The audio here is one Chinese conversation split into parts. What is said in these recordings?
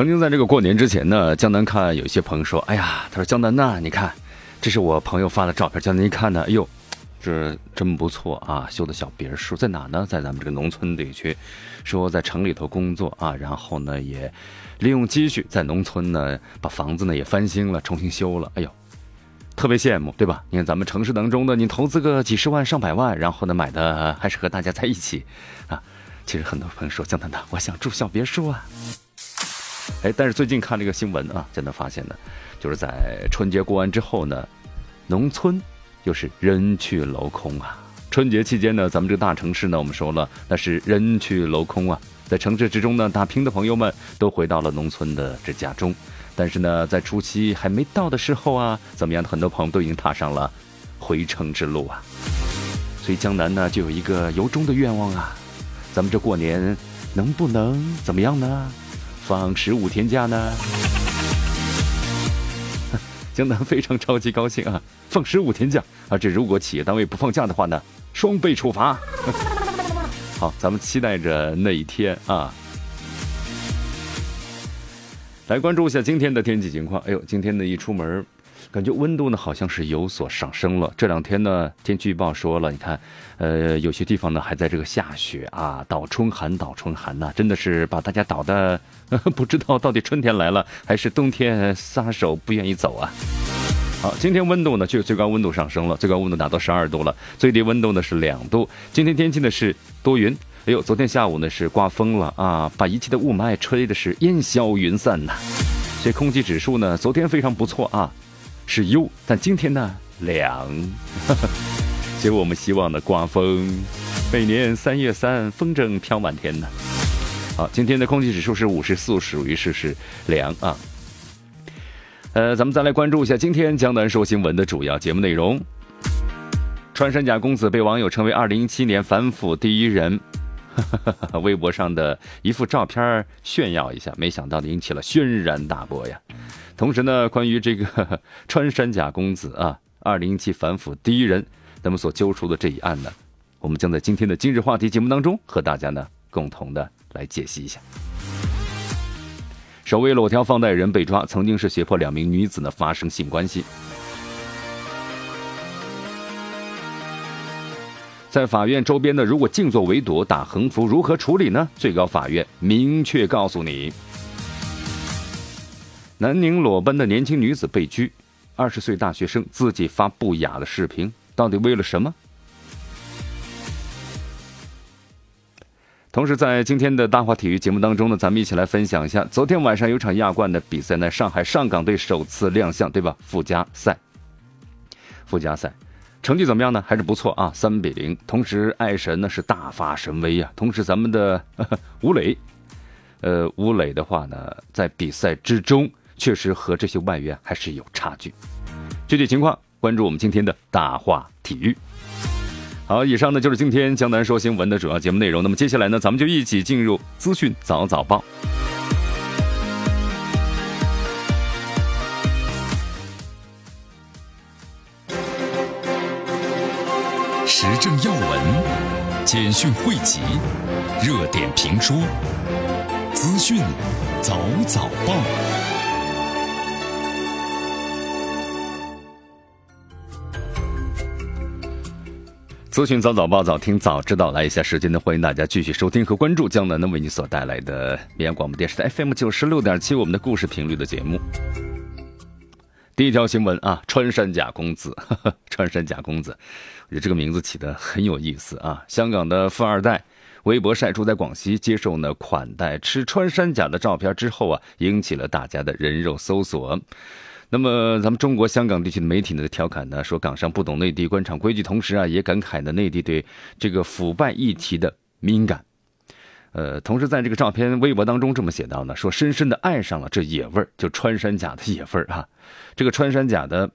曾经在这个过年之前呢，江南看有一些朋友说：“哎呀，他说江南呐，你看，这是我朋友发的照片。江南一看呢，哎呦，这真不错啊，修的小别墅在哪呢？在咱们这个农村地区，说在城里头工作啊，然后呢也利用积蓄在农村呢把房子呢也翻新了，重新修了。哎呦，特别羡慕，对吧？你看咱们城市当中呢，你投资个几十万上百万，然后呢买的还是和大家在一起啊。其实很多朋友说江南呐，我想住小别墅啊。”哎，但是最近看这个新闻啊，真的发现呢，就是在春节过完之后呢，农村又是人去楼空啊。春节期间呢，咱们这个大城市呢，我们说了那是人去楼空啊。在城市之中呢，打拼的朋友们都回到了农村的这家中，但是呢，在初期还没到的时候啊，怎么样很多朋友都已经踏上了回城之路啊。所以江南呢，就有一个由衷的愿望啊，咱们这过年能不能怎么样呢？放十五天假呢，江南非常超级高兴啊！放十五天假啊！这如果企业单位不放假的话呢，双倍处罚。好，咱们期待着那一天啊！来关注一下今天的天气情况。哎呦，今天呢一出门。感觉温度呢好像是有所上升了。这两天呢，天气预报说了，你看，呃，有些地方呢还在这个下雪啊，倒春寒，倒春寒呐，真的是把大家倒的不知道到底春天来了还是冬天撒手不愿意走啊。好，今天温度呢就最高温度上升了，最高温度达到十二度了，最低温度呢是两度。今天天气呢是多云，哎呦，昨天下午呢是刮风了啊，把一切的雾霾吹的是烟消云散呐。这空气指数呢昨天非常不错啊。是优，但今天呢凉。结果我们希望的刮风，每年三月三风筝飘满天呢。好，今天的空气指数是五十四，属于是是凉啊。呃，咱们再来关注一下今天江南说新闻的主要节目内容。穿山甲公子被网友称为二零一七年反腐第一人，微博上的一幅照片炫耀一下，没想到引起了轩然大波呀。同时呢，关于这个 穿山甲公子啊，二零一七反腐第一人，他们所揪出的这一案呢，我们将在今天的今日话题节目当中和大家呢共同的来解析一下。首位裸条放贷人被抓，曾经是胁迫两名女子呢发生性关系。在法院周边呢，如果静坐围堵打横幅，如何处理呢？最高法院明确告诉你。南宁裸奔的年轻女子被拘，二十岁大学生自己发不雅的视频，到底为了什么？同时，在今天的大话体育节目当中呢，咱们一起来分享一下，昨天晚上有场亚冠的比赛呢，上海上港队首次亮相，对吧？附加赛，附加赛成绩怎么样呢？还是不错啊，三比零。同时，爱神呢是大发神威呀。同时，咱们的 吴磊，呃，吴磊的话呢，在比赛之中。确实和这些外援还是有差距。具体情况关注我们今天的大话体育。好，以上呢就是今天江南说新闻的主要节目内容。那么接下来呢，咱们就一起进入资讯早早报。时政要闻、简讯汇集、热点评说、资讯早早报。资讯早早报早听早知道，来一下时间呢，欢迎大家继续收听和关注江南呢为你所带来的绵阳广播电视台 FM 九十六点七我们的故事频率的节目。第一条新闻啊，穿山甲公子，穿山甲公子，我觉得这个名字起的很有意思啊。香港的富二代微博晒出在广西接受呢款待吃穿山甲的照片之后啊，引起了大家的人肉搜索。那么，咱们中国香港地区的媒体呢，调侃呢说港商不懂内地官场规矩，同时啊，也感慨呢内地对这个腐败议题的敏感。呃，同时在这个照片微博当中这么写到呢，说深深的爱上了这野味儿，就穿山甲的野味儿啊。这个穿山甲的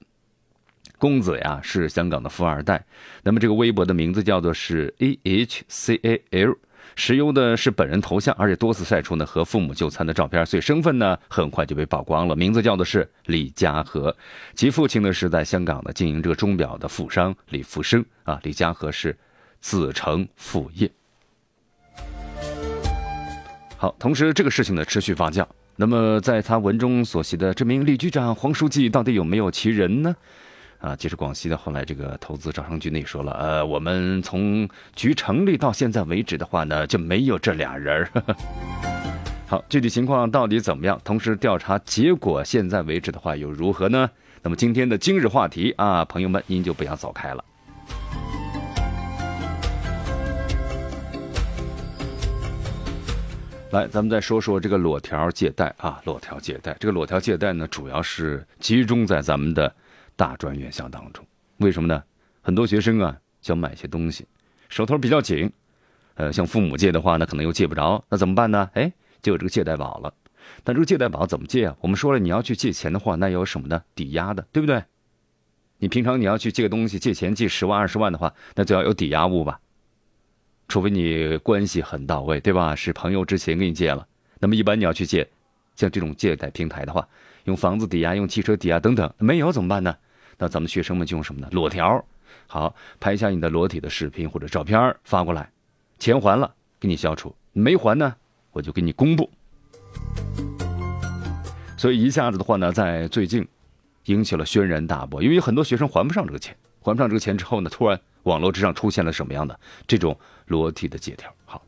公子呀，是香港的富二代。那么这个微博的名字叫做是 A H C A L。使用的是本人头像，而且多次晒出呢和父母就餐的照片，所以身份呢很快就被曝光了。名字叫的是李家和，其父亲呢是在香港的经营这个钟表的富商李福生啊。李家和是子承父业。好，同时这个事情呢持续发酵。那么在他文中所写的这名李局长黄书记到底有没有其人呢？啊，其实广西的后来这个投资招商局内说了，呃，我们从局成立到现在为止的话呢，就没有这俩人儿 好，具体情况到底怎么样？同时调查结果现在为止的话又如何呢？那么今天的今日话题啊，朋友们您就不要走开了。来，咱们再说说这个裸条借贷啊，裸条借贷，这个裸条借贷呢，主要是集中在咱们的。大专院校当中，为什么呢？很多学生啊想买些东西，手头比较紧，呃，向父母借的话呢，可能又借不着，那怎么办呢？哎，就有这个借贷宝了。但这个借贷宝怎么借啊？我们说了，你要去借钱的话，那有什么呢？抵押的，对不对？你平常你要去借个东西，借钱借十万二十万的话，那就要有抵押物吧？除非你关系很到位，对吧？是朋友之前给你借了，那么一般你要去借，像这种借贷平台的话，用房子抵押，用汽车抵押等等，没有怎么办呢？那咱们学生们就用什么呢？裸条，好，拍下你的裸体的视频或者照片发过来，钱还了给你消除，没还呢，我就给你公布。所以一下子的话呢，在最近引起了轩然大波，因为很多学生还不上这个钱，还不上这个钱之后呢，突然网络之上出现了什么样的这种裸体的借条？好，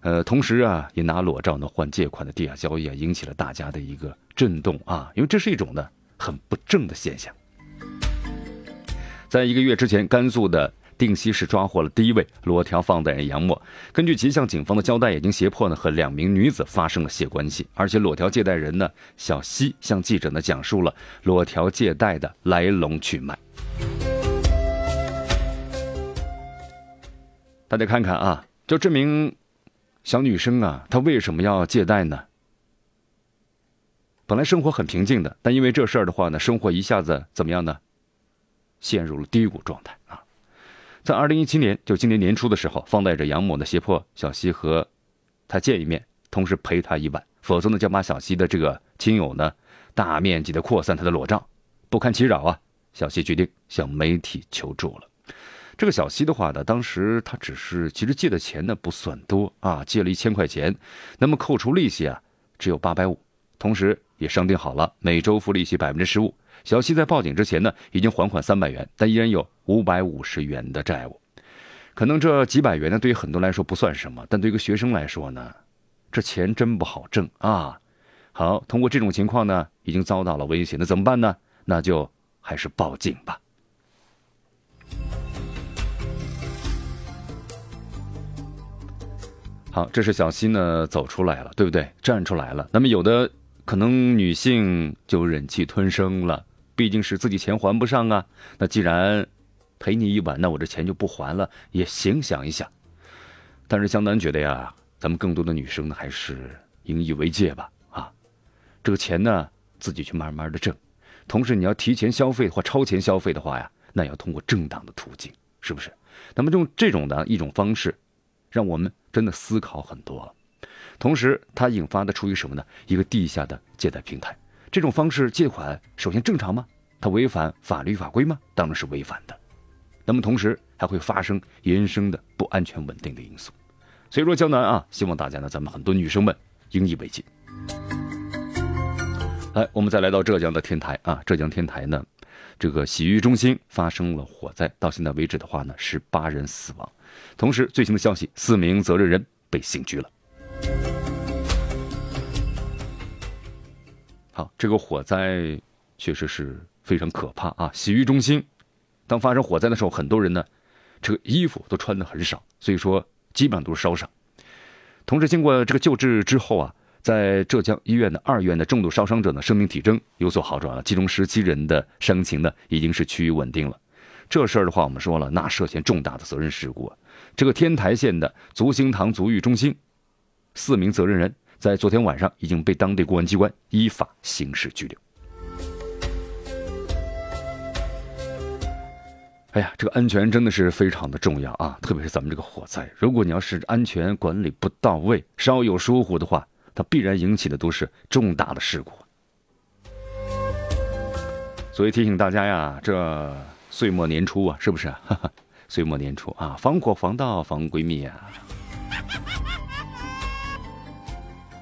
呃，同时啊，也拿裸照呢换借款的地下交易啊，引起了大家的一个震动啊，因为这是一种呢很不正的现象。在一个月之前，甘肃的定西市抓获了第一位裸条放贷人杨某。根据其向警方的交代，已经胁迫呢和两名女子发生了性关系，而且裸条借贷人呢小西向记者呢讲述了裸条借贷的来龙去脉。大家看看啊，就这名小女生啊，她为什么要借贷呢？本来生活很平静的，但因为这事儿的话呢，生活一下子怎么样呢？陷入了低谷状态啊！在二零一七年，就今年年初的时候，放贷者杨某呢胁迫小西和他见一面，同时赔他一万，否则呢将把小西的这个亲友呢大面积的扩散他的裸照，不堪其扰啊！小西决定向媒体求助了。这个小西的话呢，当时他只是其实借的钱呢不算多啊，借了一千块钱，那么扣除利息啊只有八百五，同时也商定好了每周付利息百分之十五。小西在报警之前呢，已经还款三百元，但依然有五百五十元的债务。可能这几百元呢，对于很多来说不算什么，但对一个学生来说呢，这钱真不好挣啊。好，通过这种情况呢，已经遭到了威胁，那怎么办呢？那就还是报警吧。好，这是小西呢走出来了，对不对？站出来了。那么有的可能女性就忍气吞声了。毕竟是自己钱还不上啊，那既然赔你一晚，那我这钱就不还了也行。想一想，但是江南觉得呀，咱们更多的女生呢，还是引以为戒吧。啊，这个钱呢，自己去慢慢的挣。同时，你要提前消费或超前消费的话呀，那要通过正当的途径，是不是？那么用这种的一种方式，让我们真的思考很多了。同时，它引发的出于什么呢？一个地下的借贷平台。这种方式借款，首先正常吗？它违反法律法规吗？当然是违反的。那么同时还会发生延伸的不安全稳定的因素。所以说，江南啊，希望大家呢，咱们很多女生们引以为戒。来，我们再来到浙江的天台啊，浙江天台呢，这个洗浴中心发生了火灾，到现在为止的话呢，十八人死亡。同时，最新的消息，四名责任人被刑拘了。好，这个火灾确实是非常可怕啊！洗浴中心，当发生火灾的时候，很多人呢，这个衣服都穿的很少，所以说基本上都是烧伤。同时，经过这个救治之后啊，在浙江医院的二院的重度烧伤者呢，生命体征有所好转了，其中十七人的伤情呢已经是趋于稳定了。这事儿的话，我们说了，那涉嫌重大的责任事故啊。这个天台县的足兴堂足浴中心四名责任人在昨天晚上已经被当地公安机关依法刑事拘留。哎呀，这个安全真的是非常的重要啊！特别是咱们这个火灾，如果你要是安全管理不到位，稍有疏忽的话，它必然引起的都是重大的事故。所以提醒大家呀，这岁末年初啊，是不是？岁末年初啊，防火防盗防闺蜜啊！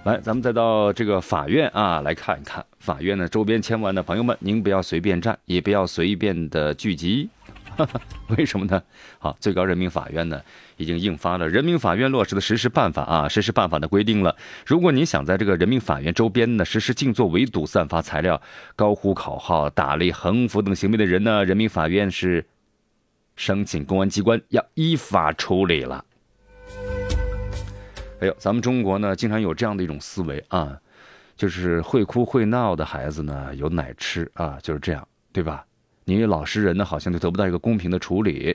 来，咱们再到这个法院啊来看一看，法院的周边千万的朋友们，您不要随便站，也不要随便的聚集。为什么呢？好，最高人民法院呢已经印发了《人民法院落实的实施办法》啊，实施办法的规定了，如果您想在这个人民法院周边呢实施静坐、围堵、散发材料、高呼口号、打擂、横幅等行为的人呢，人民法院是申请公安机关要依法处理了。哎呦，咱们中国呢经常有这样的一种思维啊，就是会哭会闹的孩子呢有奶吃啊，就是这样，对吧？你老实人呢，好像就得不到一个公平的处理，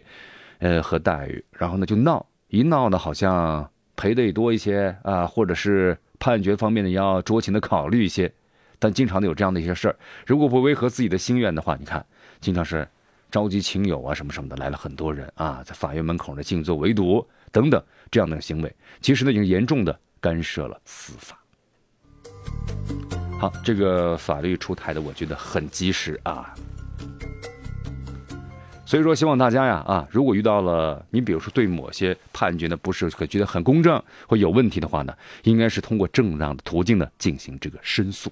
呃和待遇，然后呢就闹，一闹呢好像赔的也多一些啊，或者是判决方面呢要酌情的考虑一些，但经常的有这样的一些事儿，如果不违和自己的心愿的话，你看，经常是召集亲友啊什么什么的来了很多人啊，在法院门口呢静坐围堵等等这样的行为，其实呢已经严重的干涉了司法。好，这个法律出台的我觉得很及时啊。所以说，希望大家呀，啊，如果遇到了你，比如说对某些判决呢不是觉得很公正或有问题的话呢，应该是通过正当的途径呢进行这个申诉。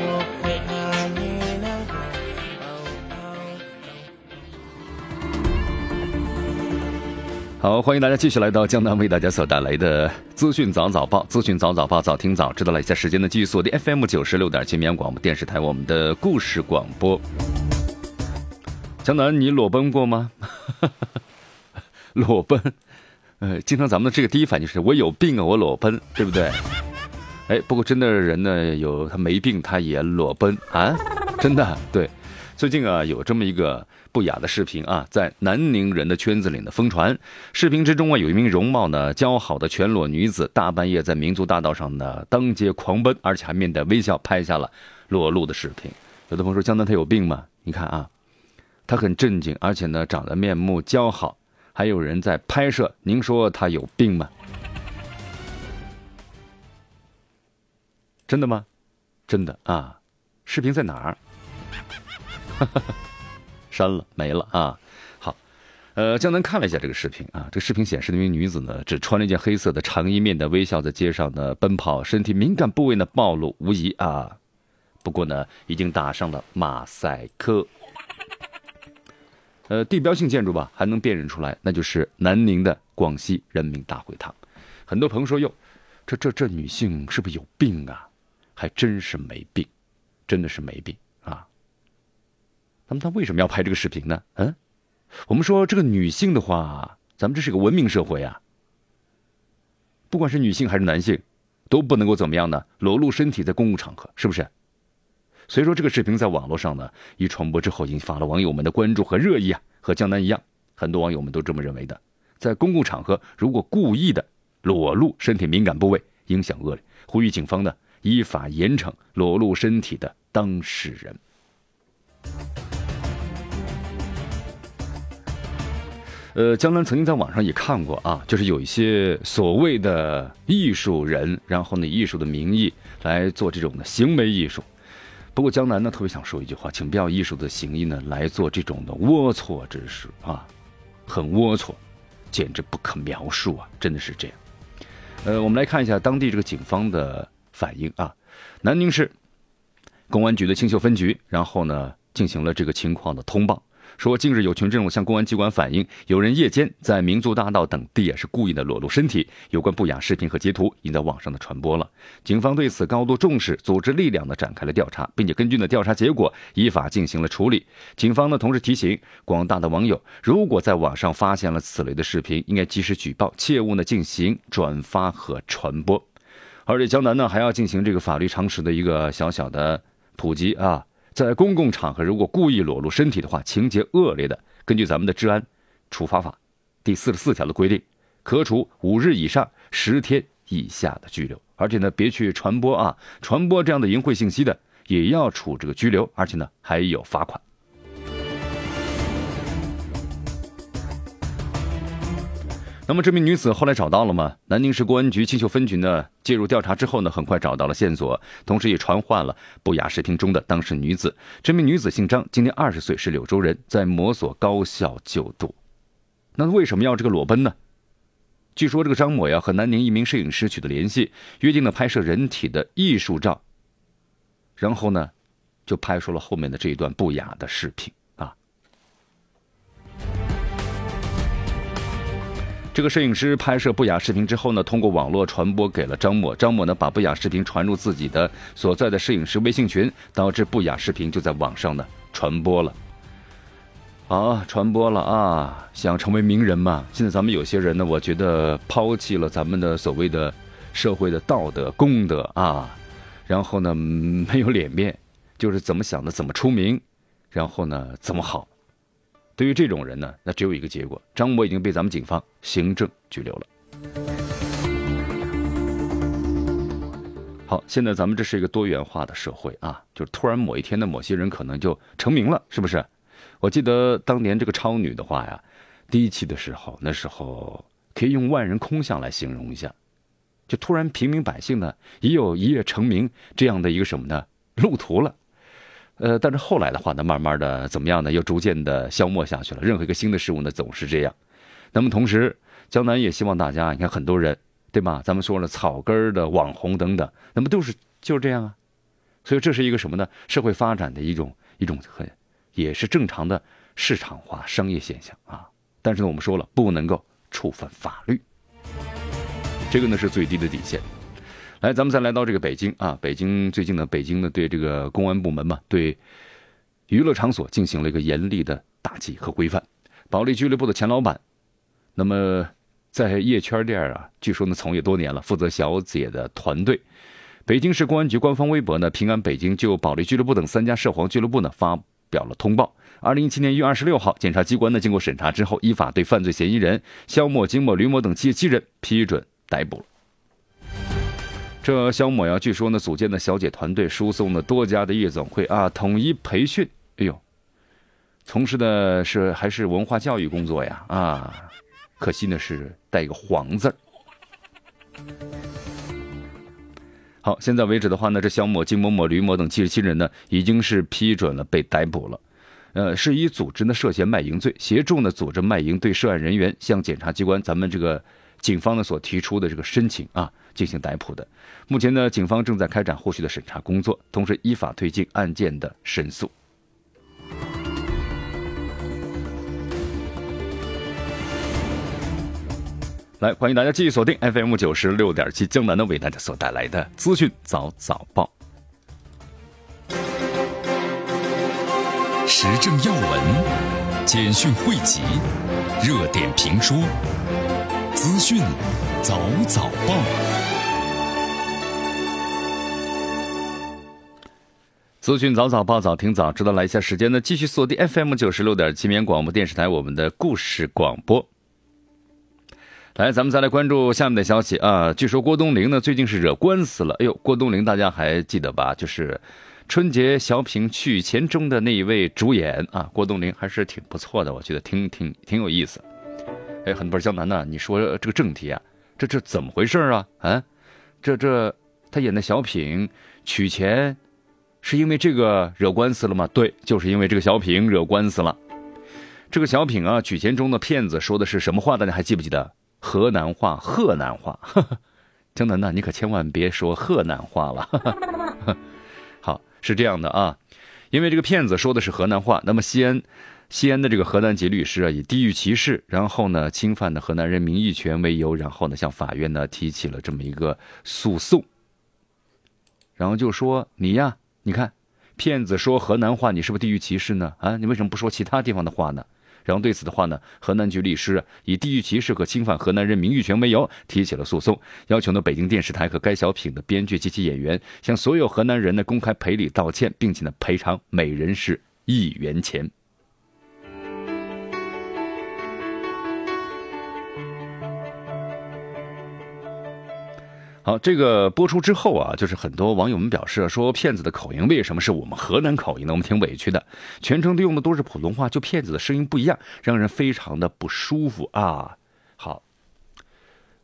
好，欢迎大家继续来到江南为大家所带来的资讯早早报，资讯早早报，早听早知道了一下时间的继续锁定 FM 九十六点七绵阳广播电视台，我们的故事广播。江南，你裸奔过吗？裸奔，呃，经常咱们的这个第一反应是我有病啊，我裸奔，对不对？哎，不过真的人呢，有他没病，他也裸奔啊，真的对。最近啊，有这么一个不雅的视频啊，在南宁人的圈子里呢疯传。视频之中啊，有一名容貌呢姣好的全裸女子，大半夜在民族大道上呢当街狂奔，而且还面带微笑拍下了裸露的视频。有的朋友说，江南他有病吗？你看啊。他很正经，而且呢，长得面目姣好，还有人在拍摄。您说他有病吗？真的吗？真的啊！视频在哪儿？删了，没了啊！好，呃，江南看了一下这个视频啊，这个视频显示那名女子呢，只穿了一件黑色的长衣，面的微笑，在街上呢奔跑，身体敏感部位呢暴露无遗啊。不过呢，已经打上了马赛克。呃，地标性建筑吧，还能辨认出来，那就是南宁的广西人民大会堂。很多朋友说：“哟，这这这女性是不是有病啊？”还真是没病，真的是没病。那么他为什么要拍这个视频呢？嗯，我们说这个女性的话，咱们这是个文明社会啊，不管是女性还是男性，都不能够怎么样呢？裸露身体在公共场合，是不是？所以说，这个视频在网络上呢一传播之后，引发了网友们的关注和热议啊。和江南一样，很多网友们都这么认为的。在公共场合，如果故意的裸露身体敏感部位，影响恶劣，呼吁警方呢依法严惩裸露身体的当事人。呃，江南曾经在网上也看过啊，就是有一些所谓的艺术人，然后呢，艺术的名义来做这种的行为艺术。不过江南呢特别想说一句话，请不要艺术的行义呢来做这种的龌龊之事啊，很龌龊，简直不可描述啊，真的是这样。呃，我们来看一下当地这个警方的反应啊，南宁市公安局的青秀分局，然后呢进行了这个情况的通报。说近日有群众向公安机关反映，有人夜间在民族大道等地也是故意的裸露身体，有关不雅视频和截图已在网上的传播了。警方对此高度重视，组织力量呢展开了调查，并且根据呢调查结果依法进行了处理。警方呢同时提醒广大的网友，如果在网上发现了此类的视频，应该及时举报，切勿呢进行转发和传播。而且江南呢还要进行这个法律常识的一个小小的普及啊。在公共场合，如果故意裸露身体的话，情节恶劣的，根据咱们的治安处罚法第四十四条的规定，可处五日以上十天以下的拘留。而且呢，别去传播啊，传播这样的淫秽信息的，也要处这个拘留，而且呢，还有罚款。那么这名女子后来找到了吗？南宁市公安局青秀分局呢介入调查之后呢，很快找到了线索，同时也传唤了不雅视频中的当事女子。这名女子姓张，今年二十岁，是柳州人，在某所高校就读。那为什么要这个裸奔呢？据说这个张某呀和南宁一名摄影师取得联系，约定了拍摄人体的艺术照，然后呢，就拍出了后面的这一段不雅的视频。这个摄影师拍摄不雅视频之后呢，通过网络传播给了张某。张某呢，把不雅视频传入自己的所在的摄影师微信群，导致不雅视频就在网上呢传播了。啊，传播了啊！想成为名人嘛？现在咱们有些人呢，我觉得抛弃了咱们的所谓的社会的道德公德啊，然后呢没有脸面，就是怎么想的怎么出名，然后呢怎么好。对于这种人呢，那只有一个结果：张某已经被咱们警方行政拘留了。好，现在咱们这是一个多元化的社会啊，就是突然某一天的某些人可能就成名了，是不是？我记得当年这个超女的话呀，第一期的时候，那时候可以用万人空巷来形容一下，就突然平民百姓呢也有一夜成名这样的一个什么呢路途了。呃，但是后来的话呢，慢慢的怎么样呢？又逐渐的消磨下去了。任何一个新的事物呢，总是这样。那么同时，江南也希望大家，你看很多人，对吧？咱们说了草根的网红等等，那么都是就是这样啊。所以这是一个什么呢？社会发展的一种一种很也是正常的市场化商业现象啊。但是呢，我们说了，不能够触犯法律，这个呢是最低的底线。来，咱们再来到这个北京啊，北京最近呢，北京呢对这个公安部门嘛，对娱乐场所进行了一个严厉的打击和规范。保利俱乐部的前老板，那么在夜圈店啊，据说呢从业多年了，负责小姐的团队。北京市公安局官方微博呢，平安北京就保利俱乐部等三家涉黄俱乐部呢发表了通报。二零一七年一月二十六号，检察机关呢经过审查之后，依法对犯罪嫌疑人肖某、金某、吕某等七十七人批准逮捕了。这肖某呀，据说呢，组建的小姐团队输送了多家的夜总会啊，统一培训。哎呦，从事的是还是文化教育工作呀啊，可惜呢是带一个黄字儿。好，现在为止的话呢，这肖某、金某某、吕某等七十七人呢，已经是批准了被逮捕了。呃，是以组织呢涉嫌卖淫罪，协助呢组织卖淫，对涉案人员向检察机关咱们这个警方呢所提出的这个申请啊。进行逮捕的，目前呢，警方正在开展后续的审查工作，同时依法推进案件的申诉。来，欢迎大家继续锁定 FM 九十六点七江南呢为大家所带来的资讯早早报，时政要闻、简讯汇集、热点评说、资讯早早报。资讯早早报早听早知道来一下时间呢，继续锁定 FM 九十六点七绵广播电视台我们的故事广播。来，咱们再来关注下面的消息啊！据说郭冬临呢最近是惹官司了。哎呦，郭冬临大家还记得吧？就是春节小品《取钱》中的那一位主演啊，郭冬临还是挺不错的，我觉得挺挺挺有意思。哎，很多江南呢，你说这个正题啊，这这怎么回事啊？啊，这这他演的小品《取钱》。是因为这个惹官司了吗？对，就是因为这个小品惹官司了。这个小品啊，取钱中的骗子说的是什么话？大家还记不记得？河南话、河南话。江南呐，你可千万别说河南话了。好，是这样的啊，因为这个骗子说的是河南话，那么西安西安的这个河南籍律师啊，以地域歧视，然后呢侵犯的河南人名誉权为由，然后呢向法院呢提起了这么一个诉讼，然后就说你呀，你看骗子说河南话，你是不是地域歧视呢？啊，你为什么不说其他地方的话呢？然后对此的话呢，河南籍律师以地域歧视和侵犯河南人名誉权为由提起了诉讼，要求呢北京电视台和该小品的编剧及其演员向所有河南人呢公开赔礼道歉，并且呢赔偿每人是一元钱。好，这个播出之后啊，就是很多网友们表示说，骗子的口音为什么是我们河南口音呢？我们挺委屈的，全程都用的都是普通话，就骗子的声音不一样，让人非常的不舒服啊。好，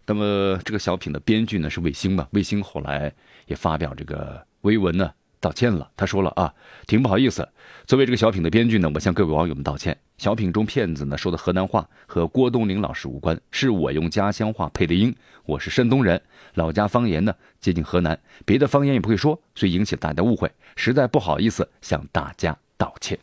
那么这个小品的编剧呢是卫星嘛？卫星后来也发表这个微文呢。道歉了，他说了啊，挺不好意思。作为这个小品的编剧呢，我向各位网友们道歉。小品中骗子呢说的河南话和郭冬临老师无关，是我用家乡话配的音。我是山东人，老家方言呢接近河南，别的方言也不会说，所以引起大家误会，实在不好意思，向大家道歉。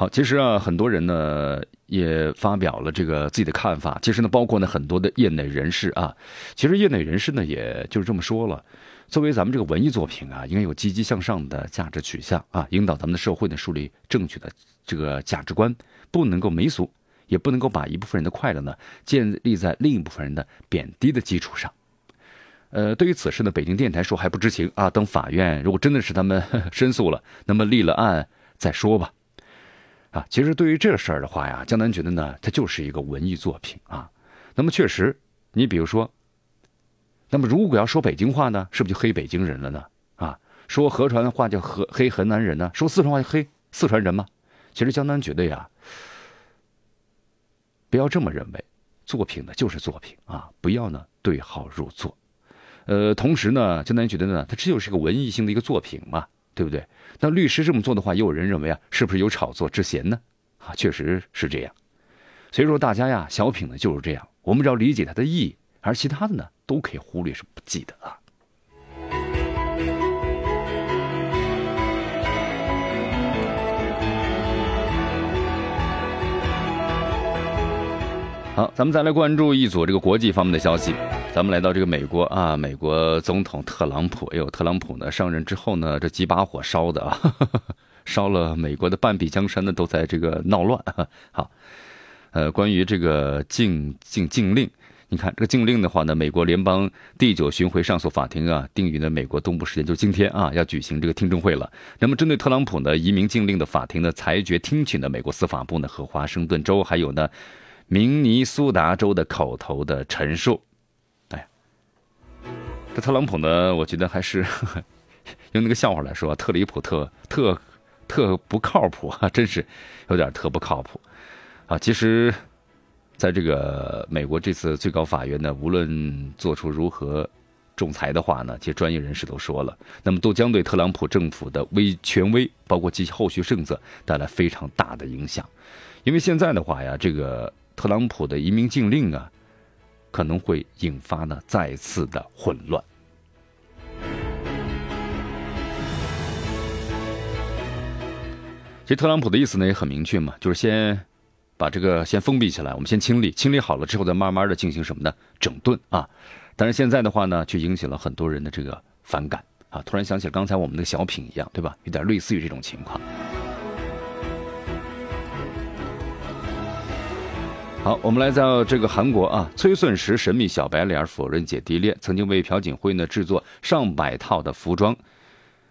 好，其实啊，很多人呢也发表了这个自己的看法。其实呢，包括呢很多的业内人士啊，其实业内人士呢也就是这么说了。作为咱们这个文艺作品啊，应该有积极向上的价值取向啊，引导咱们的社会呢树立正确的这个价值观，不能够媚俗，也不能够把一部分人的快乐呢建立在另一部分人的贬低的基础上。呃，对于此事呢，北京电台说还不知情啊，等法院如果真的是他们 申诉了，那么立了案再说吧。啊，其实对于这事儿的话呀，江南觉得呢，它就是一个文艺作品啊。那么确实，你比如说，那么如果要说北京话呢，是不是就黑北京人了呢？啊，说河川话就河黑河南人呢？说四川话就黑四川人吗？其实江南觉得呀，不要这么认为，作品呢就是作品啊，不要呢对号入座。呃，同时呢，江南觉得呢，它这就是个文艺性的一个作品嘛。对不对？那律师这么做的话，也有人认为啊，是不是有炒作之嫌呢？啊，确实是这样。所以说，大家呀，小品呢就是这样，我们只要理解它的意义，而其他的呢，都可以忽略，是不记得啊。好，咱们再来关注一组这个国际方面的消息。咱们来到这个美国啊，美国总统特朗普，哎呦，特朗普呢上任之后呢，这几把火烧的啊，烧了美国的半壁江山呢，都在这个闹乱。好，呃，关于这个禁禁禁令，你看这个禁令的话呢，美国联邦第九巡回上诉法庭啊，定于呢美国东部时间就今天啊，要举行这个听证会了。那么针对特朗普呢移民禁令的法庭呢裁决，听取呢美国司法部呢和华盛顿州还有呢。明尼苏达州的口头的陈述，这特朗普呢，我觉得还是 用那个笑话来说，特离谱，特特特不靠谱啊，真是有点特不靠谱啊。其实，在这个美国这次最高法院呢，无论做出如何仲裁的话呢，其实专业人士都说了，那么都将对特朗普政府的威权威，包括其后续政策带来非常大的影响，因为现在的话呀，这个。特朗普的移民禁令啊，可能会引发呢再次的混乱。其实特朗普的意思呢也很明确嘛，就是先把这个先封闭起来，我们先清理，清理好了之后再慢慢的进行什么呢？整顿啊。但是现在的话呢，却引起了很多人的这个反感啊。突然想起了刚才我们的小品一样，对吧？有点类似于这种情况。好，我们来到这个韩国啊，崔顺实神秘小白脸否认姐弟恋，曾经为朴槿惠呢制作上百套的服装，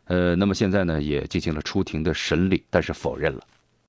呃，那么现在呢也进行了出庭的审理，但是否认了。